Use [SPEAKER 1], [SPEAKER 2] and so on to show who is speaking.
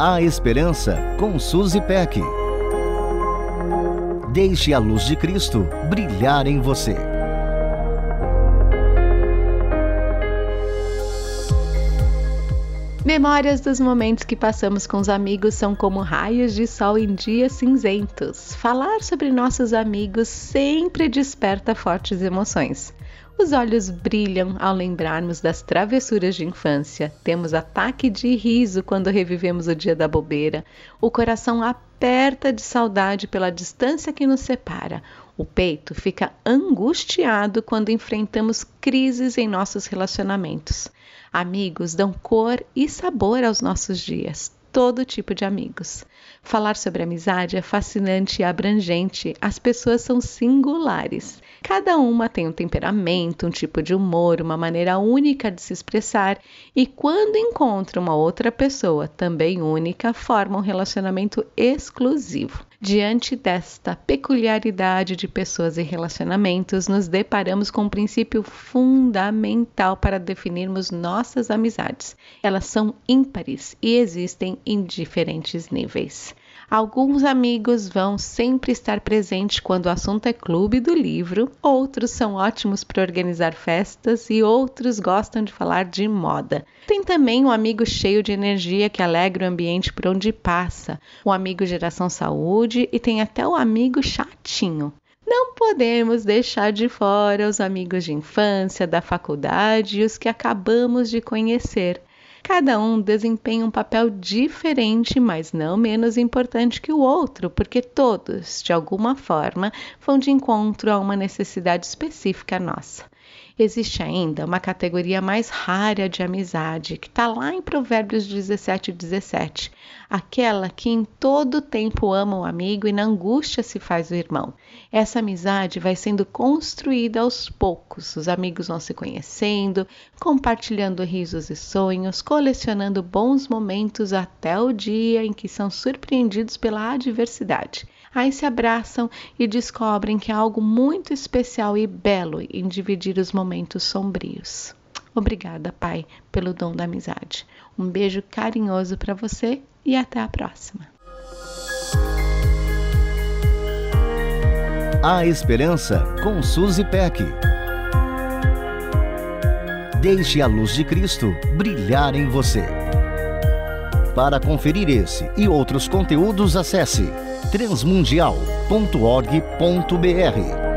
[SPEAKER 1] A Esperança com Suzy Peck. Deixe a luz de Cristo brilhar em você.
[SPEAKER 2] Memórias dos momentos que passamos com os amigos são como raios de sol em dias cinzentos. Falar sobre nossos amigos sempre desperta fortes emoções. Os olhos brilham ao lembrarmos das travessuras de infância. Temos ataque de riso quando revivemos o dia da bobeira. O coração aperta de saudade pela distância que nos separa. O peito fica angustiado quando enfrentamos crises em nossos relacionamentos. Amigos dão cor e sabor aos nossos dias. Todo tipo de amigos. Falar sobre amizade é fascinante e abrangente. As pessoas são singulares. Cada uma tem um temperamento, um tipo de humor, uma maneira única de se expressar, e quando encontra uma outra pessoa também única, forma um relacionamento exclusivo. Diante desta peculiaridade de pessoas e relacionamentos, nos deparamos com um princípio fundamental para definirmos nossas amizades. Elas são ímpares e existem em diferentes níveis. Alguns amigos vão sempre estar presentes quando o assunto é clube do livro, outros são ótimos para organizar festas e outros gostam de falar de moda. Tem também um amigo cheio de energia que alegra o ambiente por onde passa, o amigo geração saúde e tem até o amigo chatinho. Não podemos deixar de fora os amigos de infância, da faculdade e os que acabamos de conhecer. Cada um desempenha um papel diferente, mas não menos importante que o outro, porque todos, de alguma forma, vão de encontro a uma necessidade específica nossa existe ainda uma categoria mais rara de amizade, que está lá em Provérbios 17, 17. Aquela que em todo tempo ama o amigo e na angústia se faz o irmão. Essa amizade vai sendo construída aos poucos. Os amigos vão se conhecendo, compartilhando risos e sonhos, colecionando bons momentos até o dia em que são surpreendidos pela adversidade. Aí se abraçam e descobrem que há algo muito especial e belo em dividir os momentos sombrios. Obrigada, Pai, pelo dom da amizade. Um beijo carinhoso para você e até a próxima.
[SPEAKER 1] A Esperança com Suzy Peck. Deixe a luz de Cristo brilhar em você. Para conferir esse e outros conteúdos, acesse transmundial.org.br.